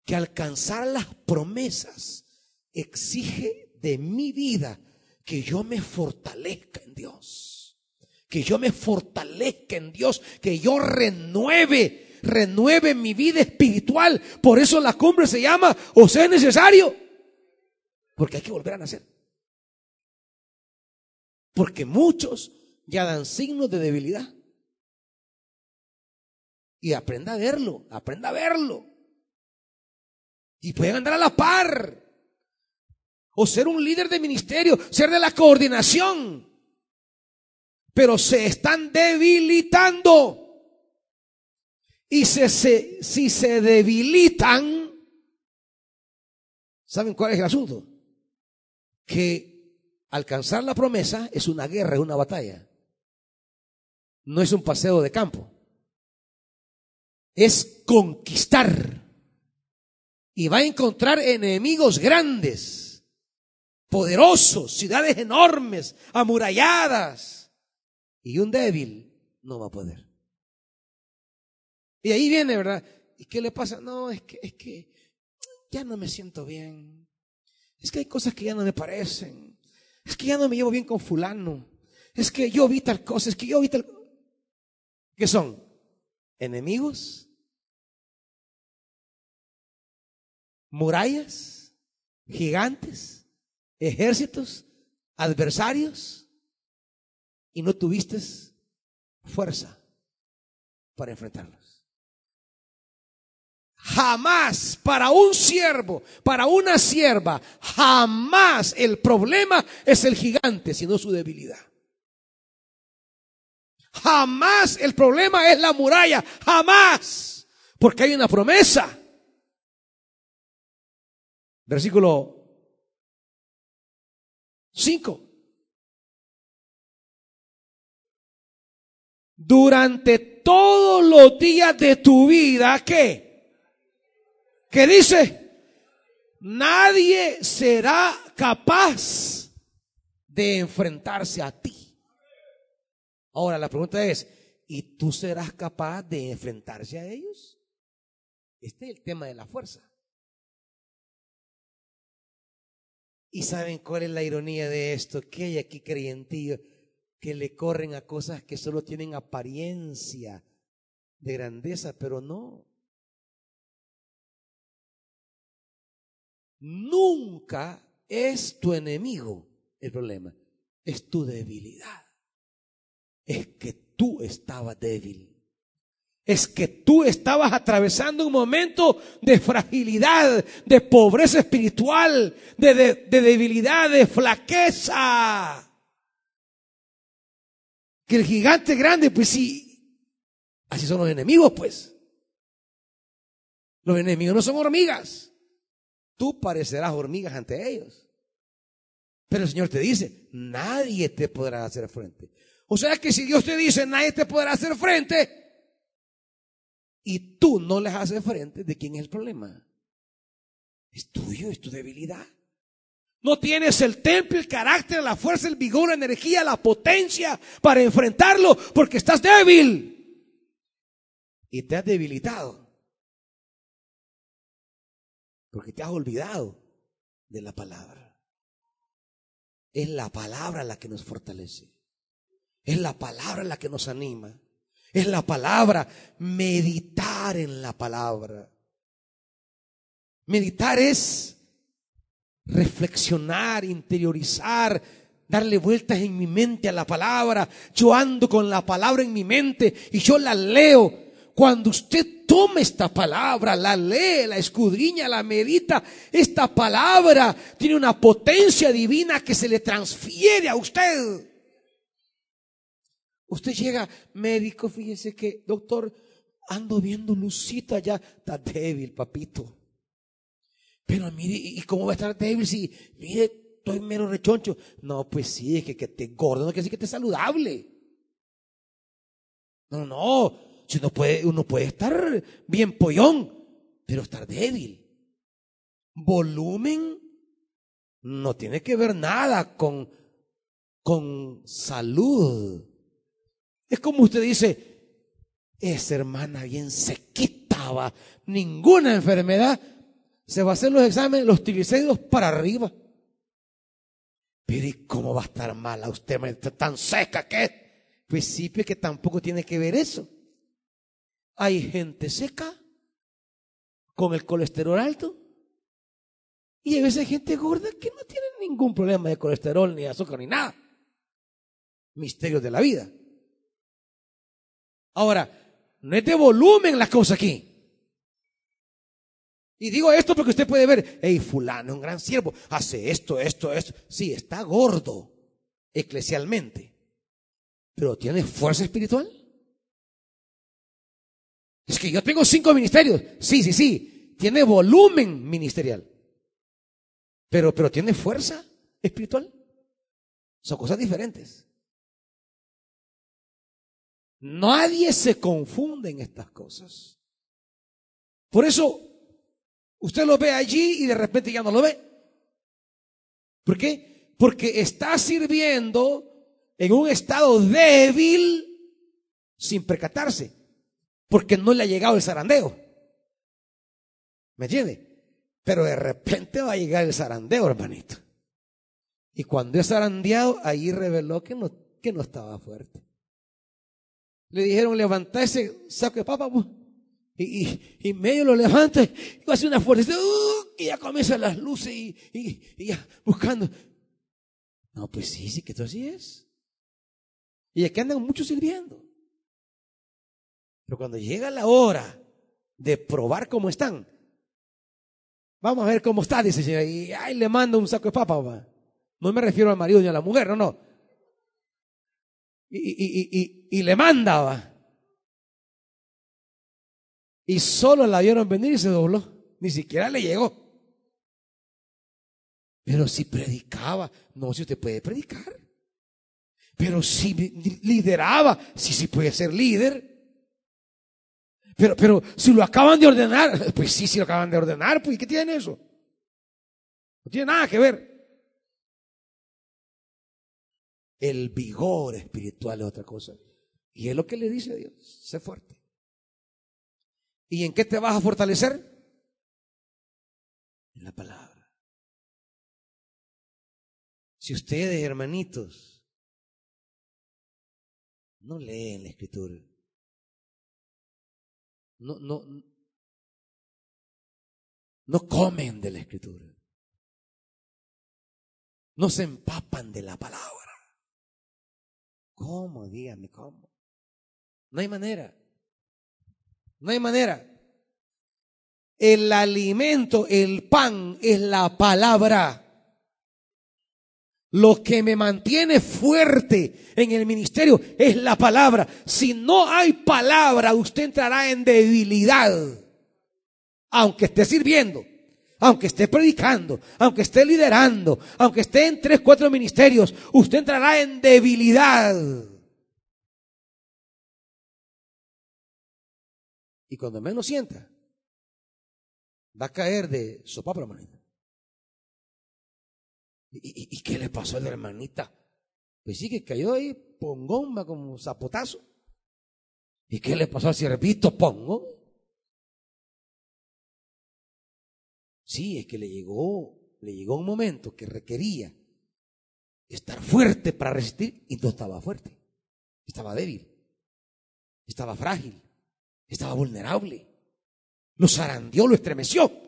que alcanzar las promesas exige de mi vida que yo me fortalezca en Dios. Que yo me fortalezca en Dios, que yo renueve renueve mi vida espiritual. Por eso la cumbre se llama o sea necesario. Porque hay que volver a nacer. Porque muchos ya dan signos de debilidad. Y aprenda a verlo, aprenda a verlo. Y pueden andar a la par. O ser un líder de ministerio, ser de la coordinación. Pero se están debilitando. Y si se debilitan, ¿saben cuál es el asunto? Que alcanzar la promesa es una guerra, es una batalla. No es un paseo de campo. Es conquistar. Y va a encontrar enemigos grandes, poderosos, ciudades enormes, amuralladas. Y un débil no va a poder. Y ahí viene, ¿verdad? ¿Y qué le pasa? No, es que, es que ya no me siento bien. Es que hay cosas que ya no me parecen. Es que ya no me llevo bien con fulano. Es que yo vi tal cosa, es que yo vi tal... ¿Qué son? ¿Enemigos? ¿Murallas? ¿Gigantes? ¿Ejércitos? ¿Adversarios? Y no tuviste fuerza para enfrentarlos. Jamás para un siervo, para una sierva, jamás el problema es el gigante, sino su debilidad. Jamás el problema es la muralla, jamás, porque hay una promesa. Versículo 5. Durante todos los días de tu vida, ¿qué? ¿Qué dice? Nadie será capaz de enfrentarse a ti. Ahora la pregunta es, ¿y tú serás capaz de enfrentarse a ellos? Este es el tema de la fuerza. ¿Y saben cuál es la ironía de esto? Que hay aquí creyentes que le corren a cosas que solo tienen apariencia de grandeza, pero no. Nunca es tu enemigo el problema, es tu debilidad. Es que tú estabas débil es que tú estabas atravesando un momento de fragilidad, de pobreza espiritual, de, debilidad, de flaqueza. Que el gigante grande, pues sí, así son los enemigos, pues. Los enemigos no son hormigas. Tú parecerás hormigas ante ellos. Pero el Señor te dice, nadie te podrá hacer frente. O sea que si Dios te dice, nadie te podrá hacer frente, y tú no les haces frente, ¿de quién es el problema? Es tuyo, es tu debilidad. No tienes el temple, el carácter, la fuerza, el vigor, la energía, la potencia para enfrentarlo porque estás débil. Y te has debilitado. Porque te has olvidado de la palabra. Es la palabra la que nos fortalece. Es la palabra la que nos anima es la palabra, meditar en la palabra. Meditar es reflexionar, interiorizar, darle vueltas en mi mente a la palabra. Yo ando con la palabra en mi mente y yo la leo. Cuando usted toma esta palabra, la lee, la escudriña, la medita, esta palabra tiene una potencia divina que se le transfiere a usted. Usted llega, médico, fíjese que, doctor, ando viendo lucita ya, está débil, papito. Pero mire, ¿y cómo va a estar débil si, mire, estoy mero rechoncho? No, pues sí, es que, que te gordo, no quiere decir que esté saludable. No, no, si uno puede, uno puede estar bien pollón, pero estar débil. Volumen no tiene que ver nada con, con salud. Es como usted dice, esa hermana bien se quitaba, ninguna enfermedad, se va a hacer los exámenes, los triglicéridos para arriba. Pero ¿y cómo va a estar mala usted, tan seca que Pues pues que tampoco tiene que ver eso. Hay gente seca con el colesterol alto y hay veces gente gorda que no tiene ningún problema de colesterol, ni azúcar, ni nada. Misterios de la vida. Ahora, no es de volumen la cosa aquí. Y digo esto porque usted puede ver, hey, fulano, un gran siervo, hace esto, esto, esto. Sí, está gordo eclesialmente, pero tiene fuerza espiritual. Es que yo tengo cinco ministerios. Sí, sí, sí. Tiene volumen ministerial. Pero, pero tiene fuerza espiritual. Son cosas diferentes. Nadie se confunde en estas cosas. Por eso, usted lo ve allí y de repente ya no lo ve. ¿Por qué? Porque está sirviendo en un estado débil sin percatarse. Porque no le ha llegado el zarandeo. ¿Me entiende? Pero de repente va a llegar el zarandeo, hermanito. Y cuando es zarandeado, ahí reveló que no, que no estaba fuerte. Le dijeron, levanta ese saco de papa. Pues. Y, medio lo levanta y hace una fuerza. Uh, y ya comienzan las luces y, ya buscando. No, pues sí, sí que esto así es. Y aquí andan muchos sirviendo. Pero cuando llega la hora de probar cómo están. Vamos a ver cómo está, dice el Señor. Y ahí le manda un saco de papa. No me refiero al marido ni a la mujer, no, no. Y, y, y, y, le manda, Y solo la vieron venir y se dobló. Ni siquiera le llegó. Pero si predicaba, no, si usted puede predicar. Pero si lideraba, sí, sí puede ser líder. Pero, pero si lo acaban de ordenar, pues sí, sí lo acaban de ordenar, pues ¿qué tiene eso? No tiene nada que ver. El vigor espiritual es otra cosa. Y es lo que le dice a Dios, sé fuerte. ¿Y en qué te vas a fortalecer? En la palabra. Si ustedes, hermanitos, no leen la escritura, no, no, no comen de la escritura, no se empapan de la palabra. ¿Cómo? Dígame, ¿cómo? No hay manera. No hay manera. El alimento, el pan es la palabra. Lo que me mantiene fuerte en el ministerio es la palabra. Si no hay palabra, usted entrará en debilidad. Aunque esté sirviendo, aunque esté predicando, aunque esté liderando, aunque esté en tres, cuatro ministerios, usted entrará en debilidad. Y cuando menos sienta, va a caer de sopa permanente. ¿Y, qué le pasó a la hermanita? Pues sí que cayó ahí pongomba como zapotazo. ¿Y qué le pasó al siervito pongo? Sí, es que le llegó, le llegó un momento que requería estar fuerte para resistir y no estaba fuerte. Estaba débil. Estaba frágil. Estaba vulnerable. Lo zarandeó, lo estremeció.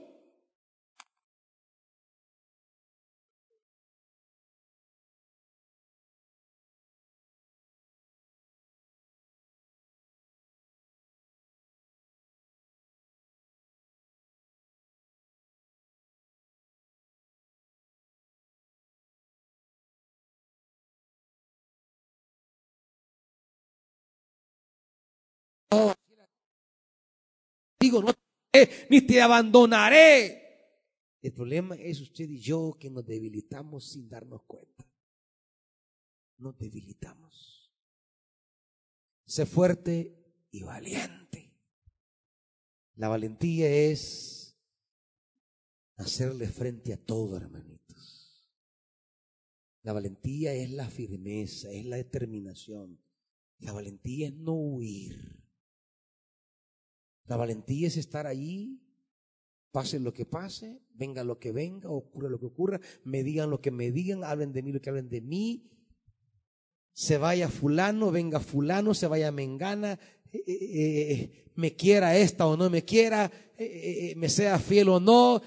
Digo, no te, ni te abandonaré. El problema es usted y yo que nos debilitamos sin darnos cuenta. Nos debilitamos. Sé fuerte y valiente. La valentía es hacerle frente a todo, hermanitos. La valentía es la firmeza, es la determinación. La valentía es no huir. La valentía es estar allí, pase lo que pase, venga lo que venga, ocurra lo que ocurra, me digan lo que me digan, hablen de mí lo que hablen de mí, se vaya fulano, venga fulano, se vaya mengana, eh, eh, eh, me quiera esta o no me quiera, me sea fiel o no.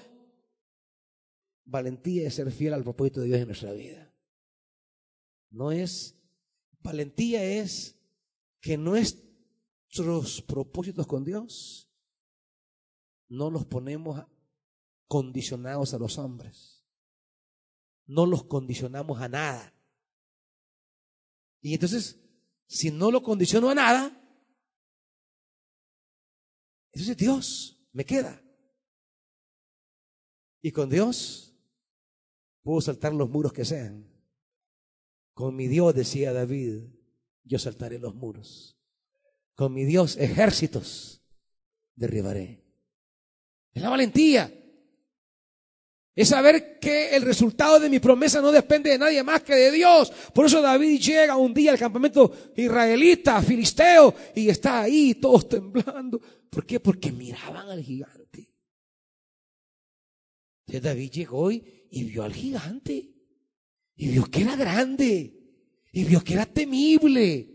Valentía es ser fiel al propósito de Dios en nuestra vida. No es, valentía es que no es nuestros propósitos con Dios no los ponemos condicionados a los hombres. No los condicionamos a nada. Y entonces, si no lo condiciono a nada, entonces Dios me queda. Y con Dios puedo saltar los muros que sean. Con mi Dios, decía David, yo saltaré los muros. Con mi Dios ejércitos derribaré. Es la valentía. Es saber que el resultado de mi promesa no depende de nadie más que de Dios. Por eso David llega un día al campamento israelita, filisteo, y está ahí todos temblando. ¿Por qué? Porque miraban al gigante. Entonces David llegó y, y vio al gigante. Y vio que era grande. Y vio que era temible.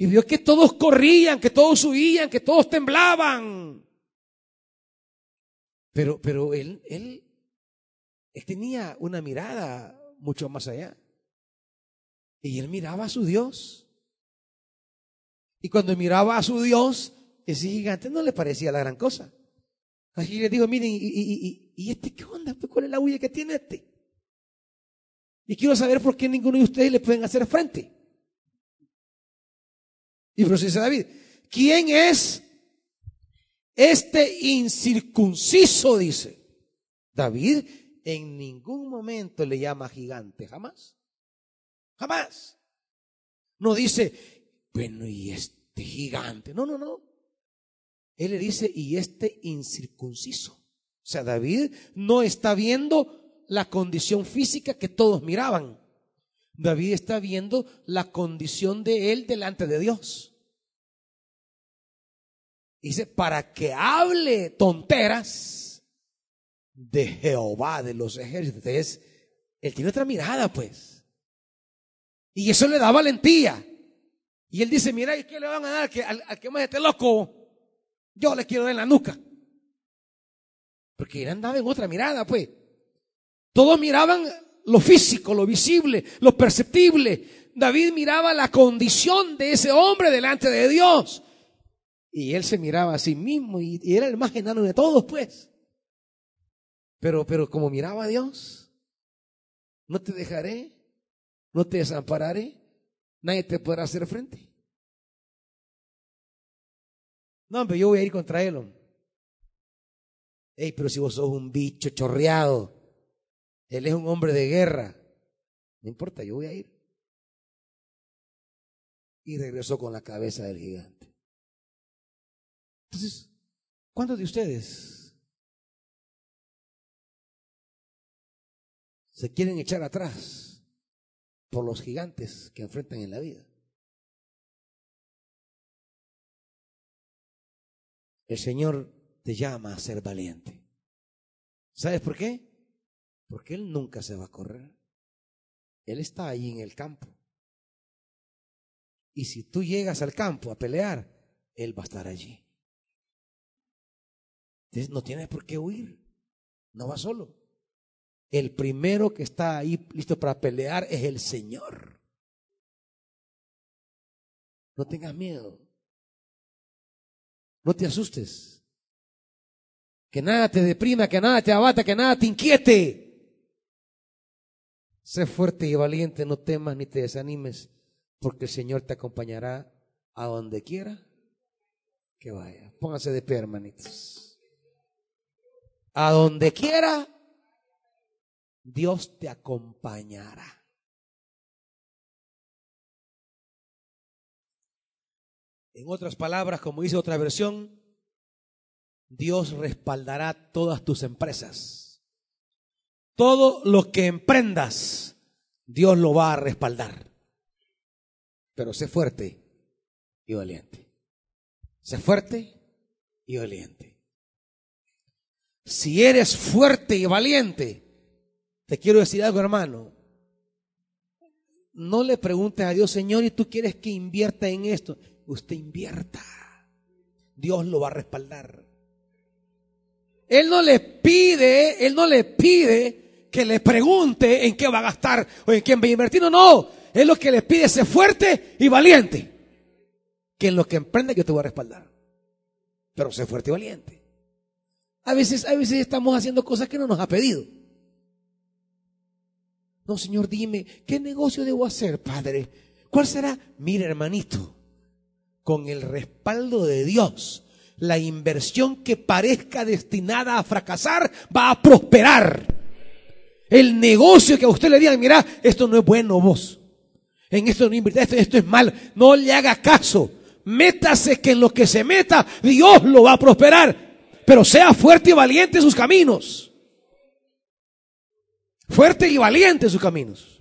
Y vio que todos corrían, que todos huían, que todos temblaban. Pero, pero él, él, él tenía una mirada mucho más allá. Y él miraba a su Dios. Y cuando miraba a su Dios, ese gigante no le parecía la gran cosa. Así les digo, miren, ¿y, y, este qué onda? Pues, ¿Cuál es la huella que tiene este? Y quiero saber por qué ninguno de ustedes le pueden hacer frente. Y dice David, ¿quién es este incircunciso? Dice. David en ningún momento le llama gigante, jamás. Jamás. No dice, bueno, y este gigante. No, no, no. Él le dice, y este incircunciso. O sea, David no está viendo la condición física que todos miraban. David está viendo la condición de él delante de Dios. Dice, para que hable tonteras de Jehová de los ejércitos. Es, él tiene otra mirada, pues. Y eso le da valentía. Y él dice, mira, ¿y qué le van a dar al al, que más esté loco? Yo le quiero dar en la nuca. Porque él andaba en otra mirada, pues. Todos miraban lo físico, lo visible, lo perceptible. David miraba la condición de ese hombre delante de Dios. Y él se miraba a sí mismo y, era el más enano de todos, pues. Pero, pero como miraba a Dios, no te dejaré, no te desampararé, nadie te podrá hacer frente. No, hombre, yo voy a ir contra él. Ey, pero si vos sos un bicho chorreado, él es un hombre de guerra. No importa, yo voy a ir. Y regresó con la cabeza del gigante. Entonces, ¿cuántos de ustedes se quieren echar atrás por los gigantes que enfrentan en la vida? El Señor te llama a ser valiente. ¿Sabes por qué? Porque Él nunca se va a correr. Él está ahí en el campo. Y si tú llegas al campo a pelear, Él va a estar allí. No tienes por qué huir. No va solo. El primero que está ahí listo para pelear es el Señor. No tengas miedo. No te asustes. Que nada te deprima, que nada te abata, que nada te inquiete. Sé fuerte y valiente, no temas ni te desanimes, porque el Señor te acompañará a donde quiera que vaya. Póngase de pie, hermanitos. A donde quiera, Dios te acompañará. En otras palabras, como dice otra versión, Dios respaldará todas tus empresas. Todo lo que emprendas, Dios lo va a respaldar. Pero sé fuerte y valiente. Sé fuerte y valiente. Si eres fuerte y valiente, te quiero decir algo, hermano. No le preguntes a Dios, Señor, ¿y tú quieres que invierta en esto? Usted invierta. Dios lo va a respaldar. Él no le pide, Él no le pide que le pregunte en qué va a gastar o en quién va a invertir. No, no. Es lo que le pide ser fuerte y valiente. Que en lo que emprende yo te voy a respaldar. Pero sé fuerte y valiente. A veces, a veces estamos haciendo cosas que no nos ha pedido. No, Señor, dime, ¿qué negocio debo hacer, Padre? ¿Cuál será? Mira, hermanito, con el respaldo de Dios, la inversión que parezca destinada a fracasar va a prosperar. El negocio que a usted le digan, mira, esto no es bueno vos. En esto no invierte, esto, esto es mal. No le haga caso. Métase que en lo que se meta, Dios lo va a prosperar. Pero sea fuerte y valiente en sus caminos. Fuerte y valiente en sus caminos.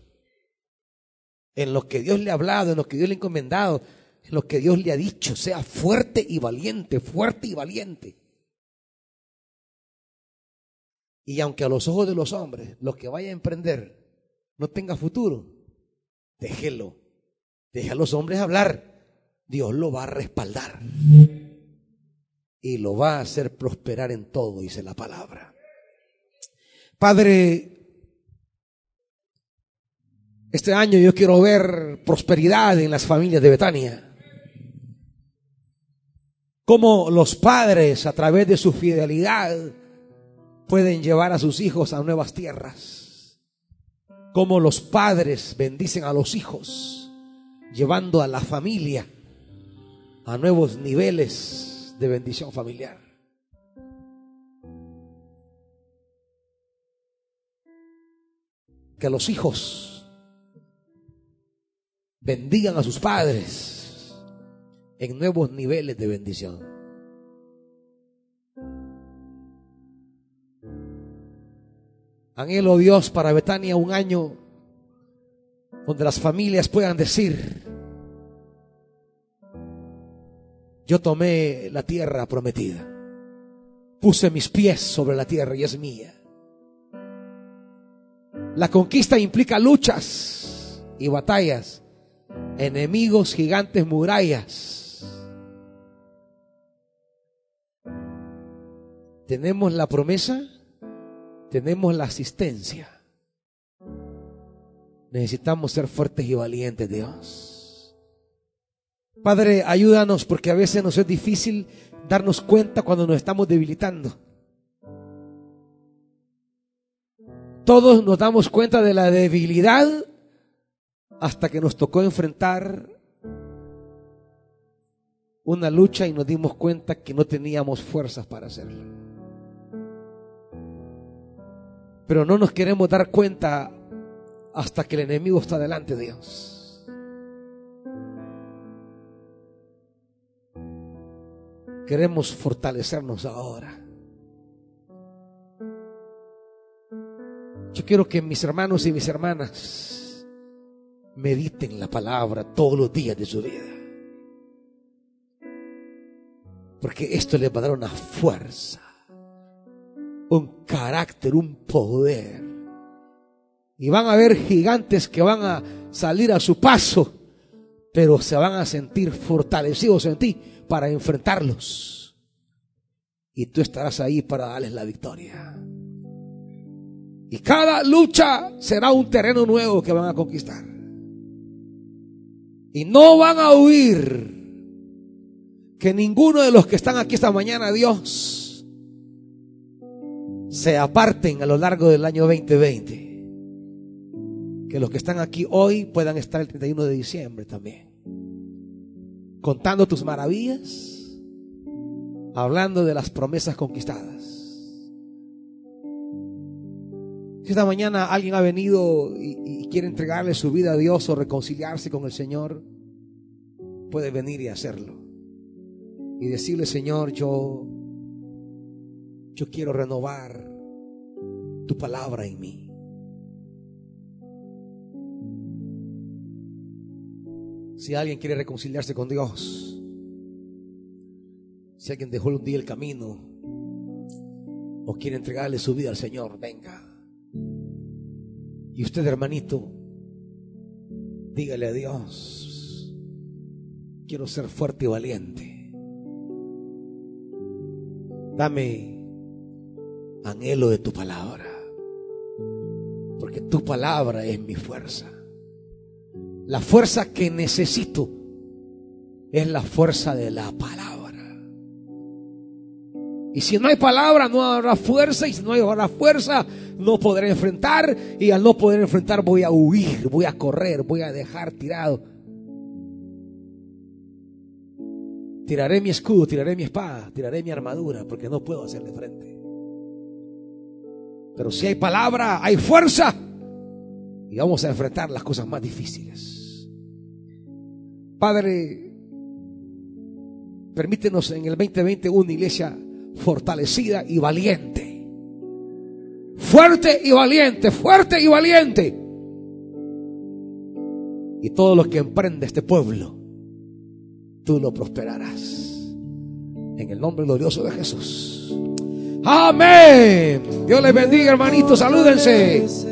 En lo que Dios le ha hablado, en lo que Dios le ha encomendado, en lo que Dios le ha dicho, sea fuerte y valiente, fuerte y valiente. Y aunque a los ojos de los hombres lo que vaya a emprender no tenga futuro, déjelo. Deja a los hombres hablar. Dios lo va a respaldar. Y lo va a hacer prosperar en todo, dice la palabra. Padre, este año yo quiero ver prosperidad en las familias de Betania. Cómo los padres, a través de su fidelidad, pueden llevar a sus hijos a nuevas tierras. Cómo los padres bendicen a los hijos, llevando a la familia a nuevos niveles de bendición familiar. Que los hijos bendigan a sus padres en nuevos niveles de bendición. Anhelo Dios para Betania un año donde las familias puedan decir, yo tomé la tierra prometida, puse mis pies sobre la tierra y es mía. La conquista implica luchas y batallas, enemigos, gigantes, murallas. Tenemos la promesa, tenemos la asistencia. Necesitamos ser fuertes y valientes, Dios. Padre, ayúdanos porque a veces nos es difícil darnos cuenta cuando nos estamos debilitando. Todos nos damos cuenta de la debilidad hasta que nos tocó enfrentar una lucha y nos dimos cuenta que no teníamos fuerzas para hacerlo. Pero no nos queremos dar cuenta hasta que el enemigo está delante de Dios. Queremos fortalecernos ahora. Yo quiero que mis hermanos y mis hermanas mediten la palabra todos los días de su vida. Porque esto les va a dar una fuerza, un carácter, un poder. Y van a haber gigantes que van a salir a su paso, pero se van a sentir fortalecidos en ti para enfrentarlos. Y tú estarás ahí para darles la victoria. Y cada lucha será un terreno nuevo que van a conquistar. Y no van a huir. Que ninguno de los que están aquí esta mañana, Dios, se aparten a lo largo del año 2020. Que los que están aquí hoy puedan estar el 31 de diciembre también. Contando tus maravillas, hablando de las promesas conquistadas. Si esta mañana alguien ha venido y, quiere entregarle su vida a Dios o reconciliarse con el Señor, puede venir y hacerlo. Y decirle, Señor, yo, yo quiero renovar tu palabra en mí. Si alguien quiere reconciliarse con Dios, si alguien dejó un día el camino o quiere entregarle su vida al Señor, venga. Y usted, hermanito, dígale a Dios, quiero ser fuerte y valiente. Dame anhelo de tu palabra, porque tu palabra es mi fuerza. La fuerza que necesito es la fuerza de la palabra. Y si no hay palabra, no habrá fuerza. Y si no habrá fuerza, no podré enfrentar. Y al no poder enfrentar, voy a huir, voy a correr, voy a dejar tirado. Tiraré mi escudo, tiraré mi espada, tiraré mi armadura, porque no puedo hacerle frente. Pero si hay palabra, hay fuerza. Y vamos a enfrentar las cosas más difíciles. Padre, permítenos en el 2020 una iglesia fortalecida y valiente. Fuerte y valiente, fuerte y valiente. Y todo lo que emprende este pueblo, tú lo prosperarás. En el nombre glorioso de Jesús. Amén. Dios les bendiga, hermanitos. Salúdense.